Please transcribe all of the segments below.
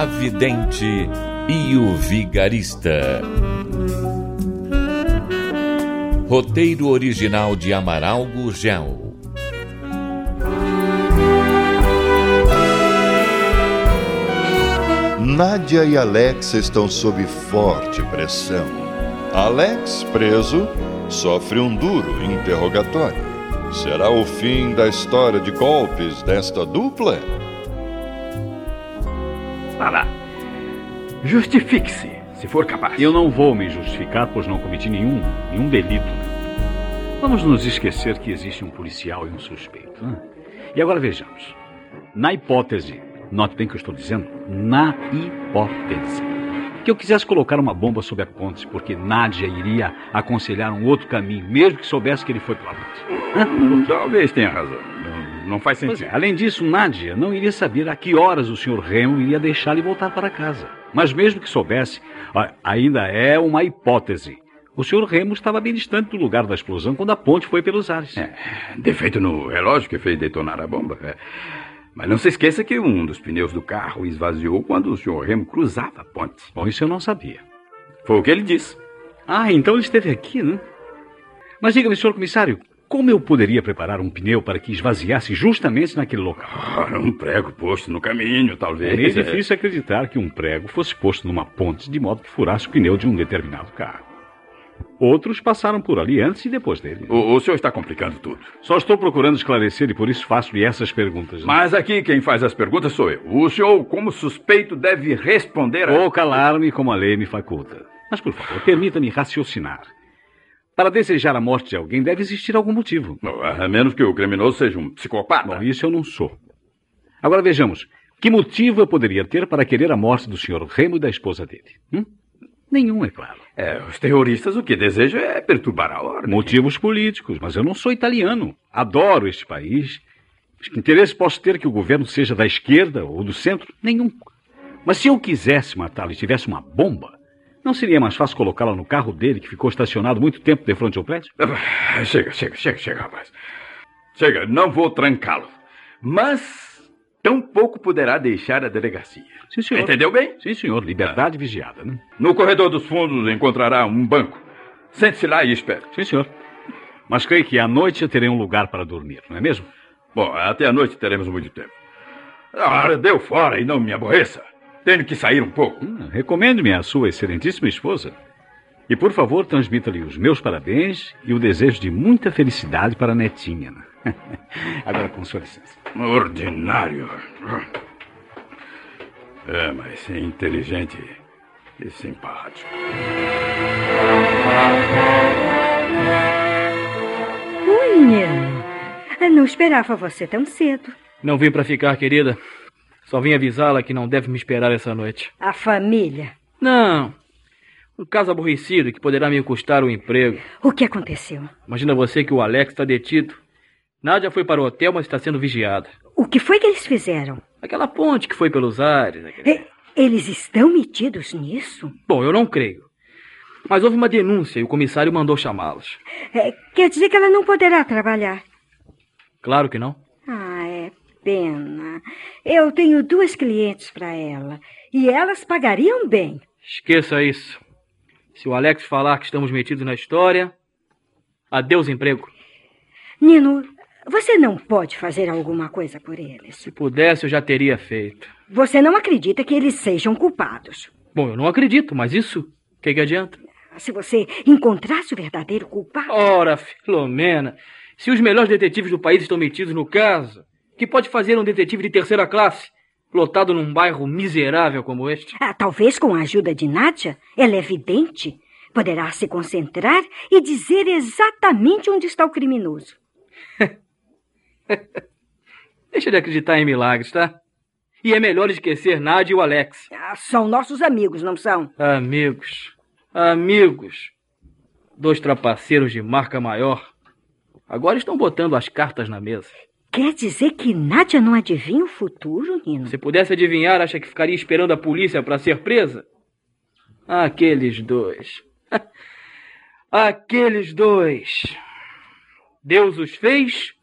A Vidente e o Vigarista. Roteiro original de Amaral Gurgel. Nádia e Alex estão sob forte pressão. Alex, preso, sofre um duro interrogatório. Será o fim da história de golpes desta dupla? Vá lá. Justifique-se, se for capaz. Eu não vou me justificar, pois não cometi nenhum, nenhum delito. Vamos nos esquecer que existe um policial e um suspeito. Né? E agora vejamos. Na hipótese, note bem o que eu estou dizendo, na hipótese, que eu quisesse colocar uma bomba sobre a ponte, porque Nádia iria aconselhar um outro caminho, mesmo que soubesse que ele foi pela ponte. Talvez tenha razão. Não, faz sentido. é, além disso, Nádia não iria saber a que horas o Sr. Remo iria deixá-la e voltar para casa. Mas mesmo que soubesse, ainda é uma hipótese. O Sr. Remo estava bem distante do lugar da explosão quando a ponte foi pelos ares. É, defeito no relógio que fez detonar a bomba. é. Mas não se esqueça que um dos pneus do carro esvaziou quando o Sr. Remo cruzava a ponte. Bom, isso eu não sabia. Foi o que ele disse. Ah, então ele esteve aqui, né? Mas diga-me, senhor comissário, como eu poderia preparar um pneu para que esvaziasse justamente naquele local? Ora, um prego posto no caminho, É talvez. meio difícil acreditar que um prego fosse posto numa ponte de modo que furasse o pneu de um determinado carro. Outros passaram por ali antes e depois dele. O, o senhor está complicando tudo. Só estou procurando esclarecer e por isso faço-lhe essas perguntas. né? Mas aqui quem faz as perguntas sou eu. O senhor, como suspeito, deve responder a... Vou calar-me como a lei me faculta. Mas, por favor, permita-me raciocinar. Para desejar a morte de alguém deve existir algum motivo. A menos que o criminoso seja um psicopata. Bom, isso eu não sou. Agora vejamos. Que motivo eu poderia ter para querer a morte do Sr. Remo e da esposa dele? Hum? Nenhum, é claro. É, os terroristas o que desejam é perturbar a ordem. Motivos políticos, mas eu não sou italiano. Adoro este país. Mas que interesse posso ter que o governo seja da esquerda ou do centro? Nenhum. Mas se eu quisesse matá-lo e tivesse uma bomba, não seria mais fácil colocá-la no carro dele, que ficou estacionado muito tempo de frente ao prédio? Ah, Chega, chega, chega, chega, rapaz. Chega, não vou trancá-lo. Mas tampouco poderá deixar a delegacia. Sim, senhor. Entendeu bem? Sim, senhor. Liberdade vigiada, né? No corredor dos fundos encontrará um banco. Sente-se lá e espere. Sim, senhor. Mas creio que à noite eu terei um lugar para dormir, não é mesmo? Bom, até a noite teremos muito tempo. Ora, deu fora e não me aborreça. Tenho que sair um pouco. Hum, Recomendo-me à sua excelentíssima esposa. E, por favor, transmita-lhe os meus parabéns e o desejo de muita felicidade para a netinha. Agora, com sua licença. Ordinário. É, mas é inteligente e simpático. Oi, menino. Eu Não esperava você tão cedo. Não vim pra ficar, querida. Só vim avisá-la que não deve me esperar essa noite. A família. Não. Um caso aborrecido que poderá me custar o emprego. O que aconteceu? Imagina você que o Alex está detido. Nádia foi para o hotel, mas está sendo vigiada. O que foi que eles fizeram? Aquela ponte que foi pelos ares. aquele- E- eles estão metidos nisso? Bom, eu não creio. Mas houve uma denúncia e o comissário mandou chamá-los. É, quer dizer que ela não poderá trabalhar. Claro que não. Pena. Eu tenho duas clientes para ela. E elas pagariam bem. Esqueça isso. Se o Alex falar que estamos metidos na história, adeus emprego. Nino, você não pode fazer alguma coisa por eles. Se pudesse, eu já teria feito. Você não acredita que eles sejam culpados. Bom, eu não acredito, mas isso, o que, que adianta? Se você encontrasse o verdadeiro culpado. Ora, Filomena, se os melhores detetives do país estão metidos no caso, que pode fazer um detetive de terceira classe, lotado num bairro miserável como este? Ah, talvez com a ajuda de Nádia, ela é vidente. Poderá se concentrar e dizer exatamente onde está o criminoso. Deixa de acreditar em milagres, tá? E é melhor esquecer Nádia e o Alex. Ah, são nossos amigos, não são? Amigos. Amigos. Dois trapaceiros de marca maior. Agora estão botando as cartas na mesa. Quer dizer que Nádia não adivinha o futuro, Nino? Se pudesse adivinhar, acha que ficaria esperando a polícia para ser presa? Aqueles dois. Aqueles dois. Deus os fez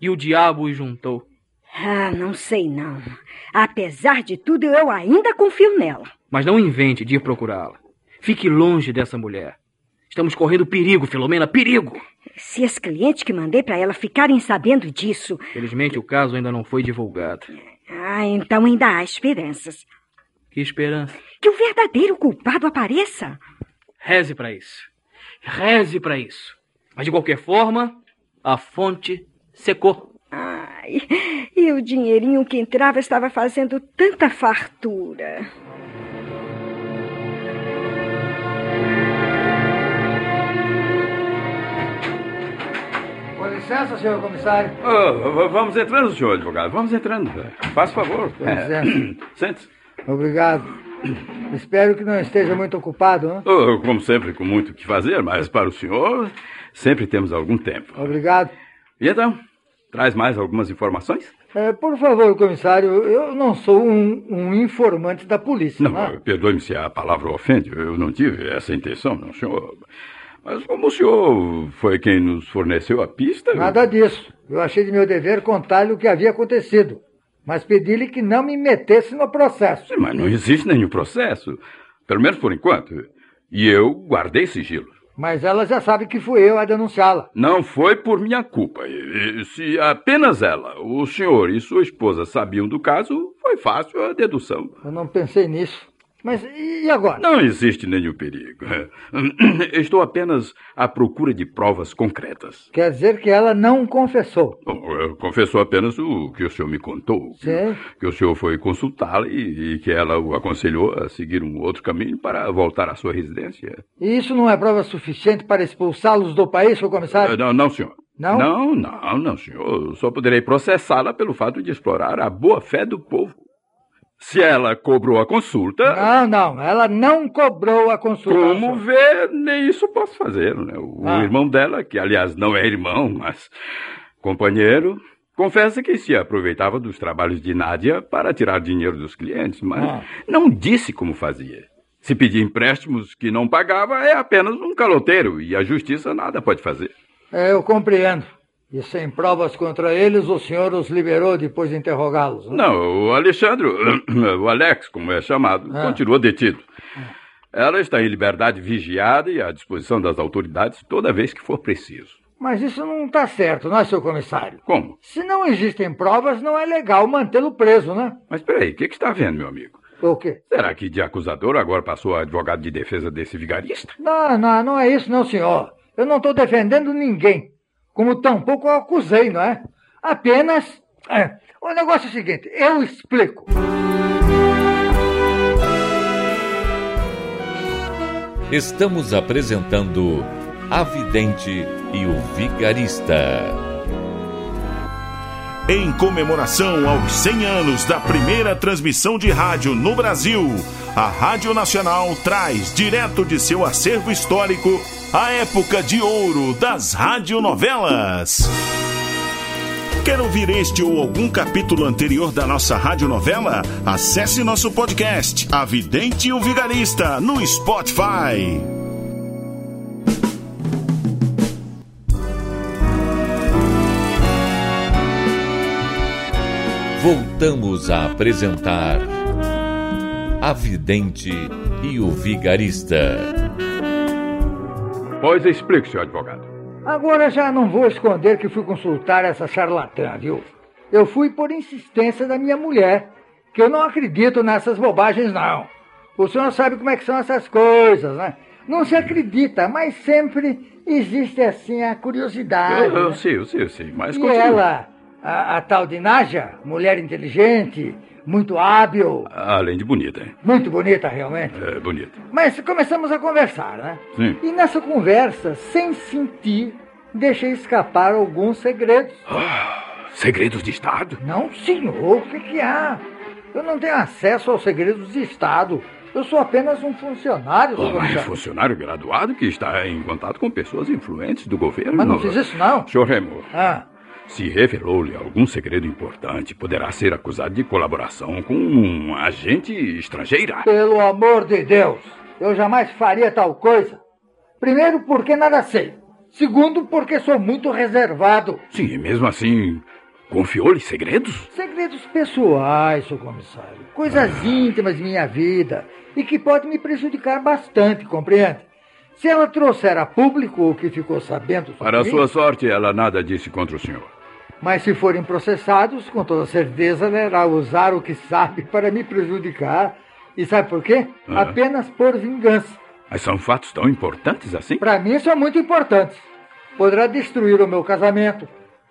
e o diabo os juntou. Ah, não sei não. Apesar de tudo, eu ainda confio nela. Mas não invente de ir procurá-la. Fique longe dessa mulher. Estamos correndo perigo, Filomena, perigo! Se as clientes que mandei para ela ficarem sabendo disso. Felizmente o caso ainda não foi divulgado. Ah, então ainda há esperanças. Que esperança? Que o verdadeiro culpado apareça. Reze para isso. Reze para isso. Mas de qualquer forma, a fonte secou. Ai, e o dinheirinho que entrava estava fazendo tanta fartura. Licença, senhor comissário. Oh, vamos entrando, senhor advogado. Vamos entrando. Faça favor. Com licença. Sente-se. Obrigado. Espero que não esteja muito ocupado, hein? Oh, como sempre, com muito o que fazer, mas para o senhor, sempre temos algum tempo. Obrigado. E então, traz mais algumas informações? É, por favor, comissário, eu não sou um, um informante da polícia. Não, né? perdoe-me se a palavra ofende, eu não tive essa intenção, não, senhor. Mas como o senhor foi quem nos forneceu a pista... Nada disso. Eu achei de meu dever contar-lhe o que havia acontecido. Mas pedi-lhe que não me metesse no processo. Sim, mas não existe nenhum processo. Pelo menos por enquanto. E eu guardei sigilo. Mas ela já sabe que fui eu a denunciá-la. Não foi por minha culpa. Se apenas ela, o senhor e sua esposa sabiam do caso, foi fácil a dedução. Eu não pensei nisso. Mas e agora? Não existe nenhum perigo. Estou apenas à procura de provas concretas. Quer dizer que ela não confessou. Bom, confessou apenas o que o senhor me contou. Sim. Que o senhor foi consultá-la e, e que ela o aconselhou a seguir um outro caminho para voltar à sua residência. E isso não é prova suficiente para expulsá-los do país, senhor comissário? Não, não, senhor. Não? Não, não, não, senhor. Só poderei processá-la pelo fato de explorar a boa-fé do povo. Se ela cobrou a consulta, Não, não. Ela não cobrou a consulta. como vê, nem isso posso fazer. Né? O Ah. irmão dela, que aliás não é irmão, mas companheiro, confessa que se aproveitava dos trabalhos de Nádia para tirar dinheiro dos clientes, mas Ah. não disse como fazia. Se pedir empréstimos que não pagava, é apenas um caloteiro e a justiça nada pode fazer. É, eu compreendo. E sem provas contra eles, o senhor os liberou depois de interrogá-los. né? Não, o Alexandre, o Alex, como é chamado, Ah. continua detido. Ela está em liberdade vigiada e à disposição das autoridades toda vez que for preciso. Mas isso não está certo, não é, seu comissário? Como? Se não existem provas, não é legal mantê-lo preso, né? Mas peraí, o que, que está vendo, meu amigo? O quê? Será que de acusador agora passou a advogado de defesa desse vigarista? Não, não, não é isso, não, senhor. Eu não estou defendendo ninguém. Como tampouco eu acusei, não é? Apenas. é, o negócio é o seguinte, eu explico. Estamos apresentando A Vidente e o Vigarista. Em comemoração aos 100 anos da primeira transmissão de rádio no Brasil, a Rádio Nacional traz direto de seu acervo histórico a época de ouro das radionovelas. Quer ouvir este ou algum capítulo anterior da nossa radionovela? Acesse nosso podcast, A Vidente e o Vigarista, no Spotify. Voltamos a apresentar A Vidente e o Vigarista. Pois explique, senhor advogado. Agora já não vou esconder que fui consultar essa charlatã, viu? Eu fui por insistência da minha mulher, que eu não acredito nessas bobagens, não. O senhor sabe como é que são essas coisas, né? Não se acredita, mas sempre existe assim a curiosidade. Eu, eu né? sei, eu sei, eu sei. Mas E ela, a, a tal de Naja, mulher inteligente, muito hábil, Além de bonita, hein? muito bonita realmente. É, bonita. Mas começamos a conversar, né? Sim. E nessa conversa, sem sentir, deixei escapar alguns segredos. Segredos de Estado? Não, senhor, o que, que há? Eu não tenho acesso aos segredos de Estado. Eu sou apenas um funcionário, Oh, senhor mas comissário. funcionário graduado que está em contato com pessoas influentes do governo. Mas não fiz isso, não. Senhor Remo, Ah, se revelou-lhe algum segredo importante, poderá ser acusado de colaboração com um agente estrangeira. pelo amor de Deus, eu jamais faria tal coisa. Primeiro, porque nada sei. Segundo, porque sou muito reservado. Sim, e mesmo assim, confiou-lhe segredos? Segredos pessoais, senhor comissário. Coisas íntimas de minha vida e que podem me prejudicar bastante, compreende? Se ela trouxer a público o que ficou sabendo sobre Para mim, sua sorte, ela nada disse contra o senhor. Mas se forem processados, com toda certeza ela irá usar o que sabe para me prejudicar. E sabe por quê? Ah. Apenas por vingança. Mas são fatos tão importantes assim? Para mim são muito importantes. Poderá destruir o meu casamento.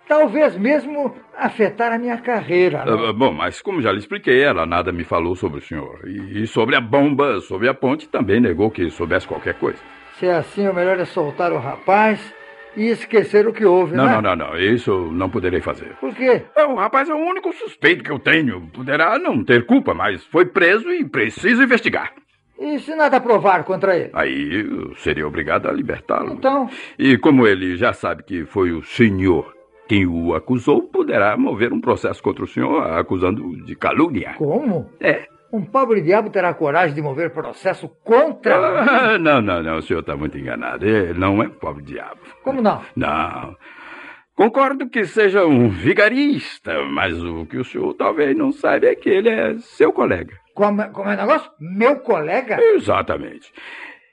Talvez mesmo afetar a minha carreira. não? Ah, bom, mas como já lhe expliquei, ela nada me falou sobre o senhor. E, e sobre a bomba, sobre a ponte, também negou que soubesse qualquer coisa. Se é assim, o melhor é soltar o rapaz e esquecer o que houve, Não, né? não, não, não. Isso eu não poderei fazer. Por quê? É, O rapaz é o único suspeito que eu tenho. Poderá não ter culpa, mas foi preso e preciso investigar. E se nada provar contra ele? Aí eu seria obrigado a libertá-lo. Então, E como ele já sabe que foi o senhor quem o acusou, poderá mover um processo contra o senhor acusando de calúnia. como? É. Um pobre diabo terá coragem de mover processo contra... Ah, não, não, não. O senhor está muito enganado. Ele não é um pobre diabo. Como não? Não. Concordo que seja um vigarista, mas o que o senhor talvez não saiba é que ele é seu colega. Como, é- como é o negócio? Meu colega? Exatamente.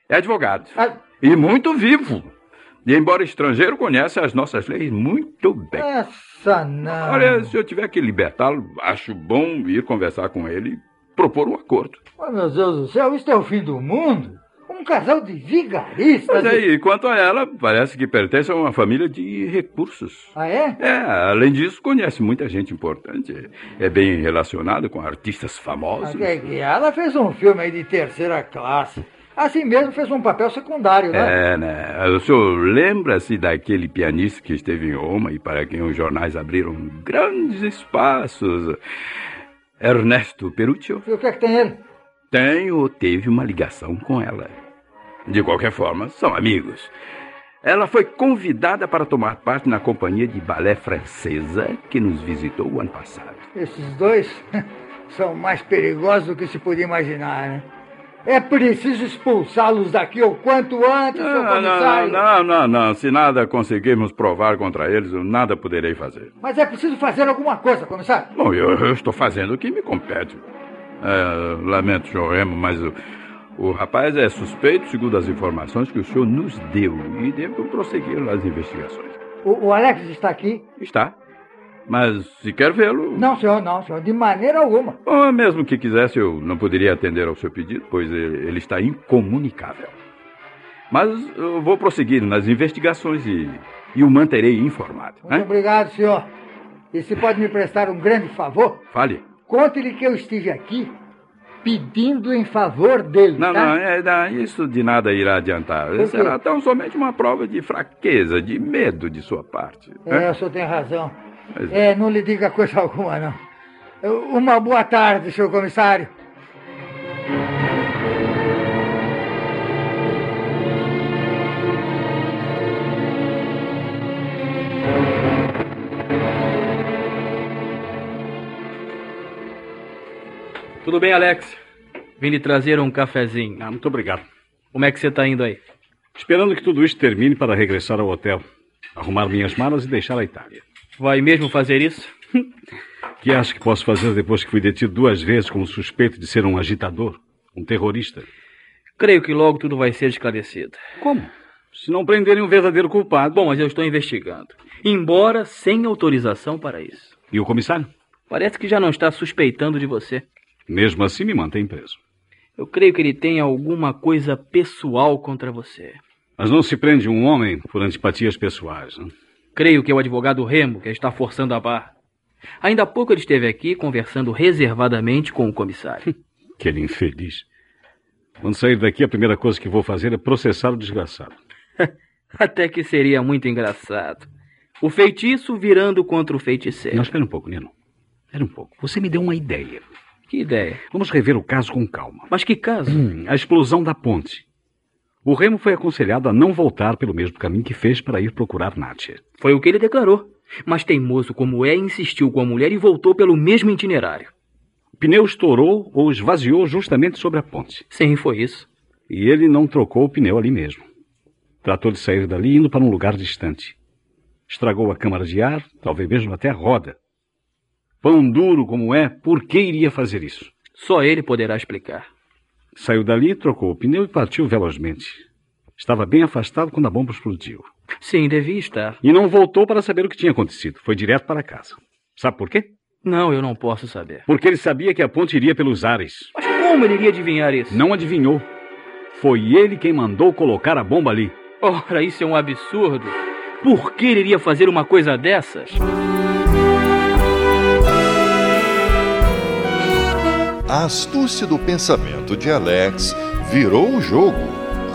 É advogado. Ah, E muito vivo. E embora estrangeiro, conhece as nossas leis muito bem. essa não. Olha, se eu tiver que libertá-lo, acho bom ir conversar com ele propor um acordo. Oh, meu Deus do céu, isso é o fim do mundo? Um casal de vigaristas. Mas aí, quanto a ela, parece que pertence a uma família de recursos. Ah, é? É, além disso, conhece muita gente importante. É bem relacionado com artistas famosos. Que- que Ela fez um filme aí de terceira classe. Assim mesmo fez um papel secundário, né? É, né? O senhor lembra-se daquele pianista que esteve em Roma e para quem os jornais abriram grandes espaços? Ernesto Peruccio? E o que é que tem ele? Tem ou teve uma ligação com ela. De qualquer forma, são amigos. Ela foi convidada para tomar parte na companhia de balé francesa que nos visitou o ano passado. Esses dois são mais perigosos do que se podia imaginar, né? É preciso expulsá-los daqui o quanto antes, seu Não, não, comissário. não, não, não. Se nada conseguirmos provar contra eles, eu nada poderei fazer. Mas é preciso fazer alguma coisa, comissário. Bom, eu, eu estou fazendo o que me compete. É, lamento, senhor Remo, mas o, o rapaz é suspeito, segundo as informações que o senhor nos deu, e devo prosseguir nas investigações. O, o Alex está aqui? Está. Mas se quer vê-lo. Não, senhor, não, senhor, de maneira alguma. Bom, mesmo que quisesse, eu não poderia atender ao seu pedido, pois ele, está incomunicável. Mas eu vou prosseguir nas investigações e, e o manterei informado. Muito né? obrigado, senhor. E se pode me prestar um grande favor? Fale. Conte-lhe que eu estive aqui pedindo em favor dele. Não, tá? não, é, não, isso de nada irá adiantar. Será tão somente uma prova de fraqueza, de medo de sua parte. né? É, o senhor tem razão. Mas- É, não lhe diga coisa alguma, não. Uma boa tarde, senhor comissário. Tudo bem, Alex? Vim lhe trazer um cafezinho. Ah, muito obrigado. Como é que você tá indo aí? Esperando que tudo isso termine para regressar ao hotel, arrumar minhas malas e deixar a Itália. Vai mesmo fazer isso? O que acha que posso fazer depois que fui detido duas vezes como suspeito de ser um agitador, um terrorista? Creio que logo tudo vai ser esclarecido. Como? Se não prenderem um verdadeiro culpado. Bom, mas eu estou investigando. Embora sem autorização para isso. E o comissário? Parece que já não está suspeitando de você. Mesmo assim, me mantém preso. Eu creio que ele tem alguma coisa pessoal contra você. Mas não se prende um homem por antipatias pessoais. Né? Creio que é o advogado Remo que está forçando a barra. Ainda há pouco ele esteve aqui conversando reservadamente com o comissário. Aquele infeliz. Quando sair daqui, a primeira coisa que vou fazer é processar o desgraçado. Até que seria muito engraçado. O feitiço virando contra o feiticeiro. Não, espera um pouco, Nino. Espera um pouco. Você me deu uma ideia. Que ideia. Vamos rever o caso com calma. Mas que caso? Hum, a explosão da ponte. O Remo foi aconselhado a não voltar pelo mesmo caminho que fez para ir procurar Nátia. Foi o que ele declarou. Mas teimoso como é, insistiu com a mulher e voltou pelo mesmo itinerário. O pneu estourou ou esvaziou justamente sobre a ponte. Sim, foi isso. E ele não trocou o pneu ali mesmo. Tratou de sair dali indo para um lugar distante. Estragou a câmara de ar, talvez mesmo até a roda. Pão duro como é, por que iria fazer isso? Só ele poderá explicar. Saiu dali, trocou o pneu e partiu velozmente. Estava bem afastado quando a bomba explodiu. Sim, devia estar. E não voltou para saber o que tinha acontecido. Foi direto para casa. Sabe por quê? Não, eu não posso saber. Porque ele sabia que a ponte iria pelos ares. Mas como ele iria adivinhar isso? Não adivinhou. Foi ele quem mandou colocar a bomba ali. Ora, isso é um absurdo. Por que ele iria fazer uma coisa dessas? A astúcia do pensamento de Alex virou o jogo.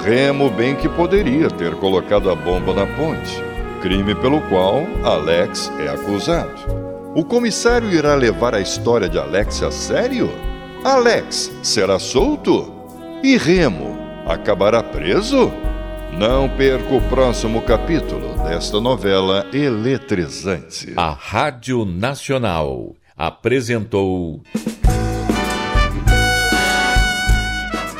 Remo bem que poderia ter colocado a bomba na ponte, crime pelo qual Alex é acusado. O comissário irá levar a história de Alex a sério? Alex será solto? E Remo acabará preso? Não perca o próximo capítulo desta novela eletrizante. A Rádio Nacional apresentou.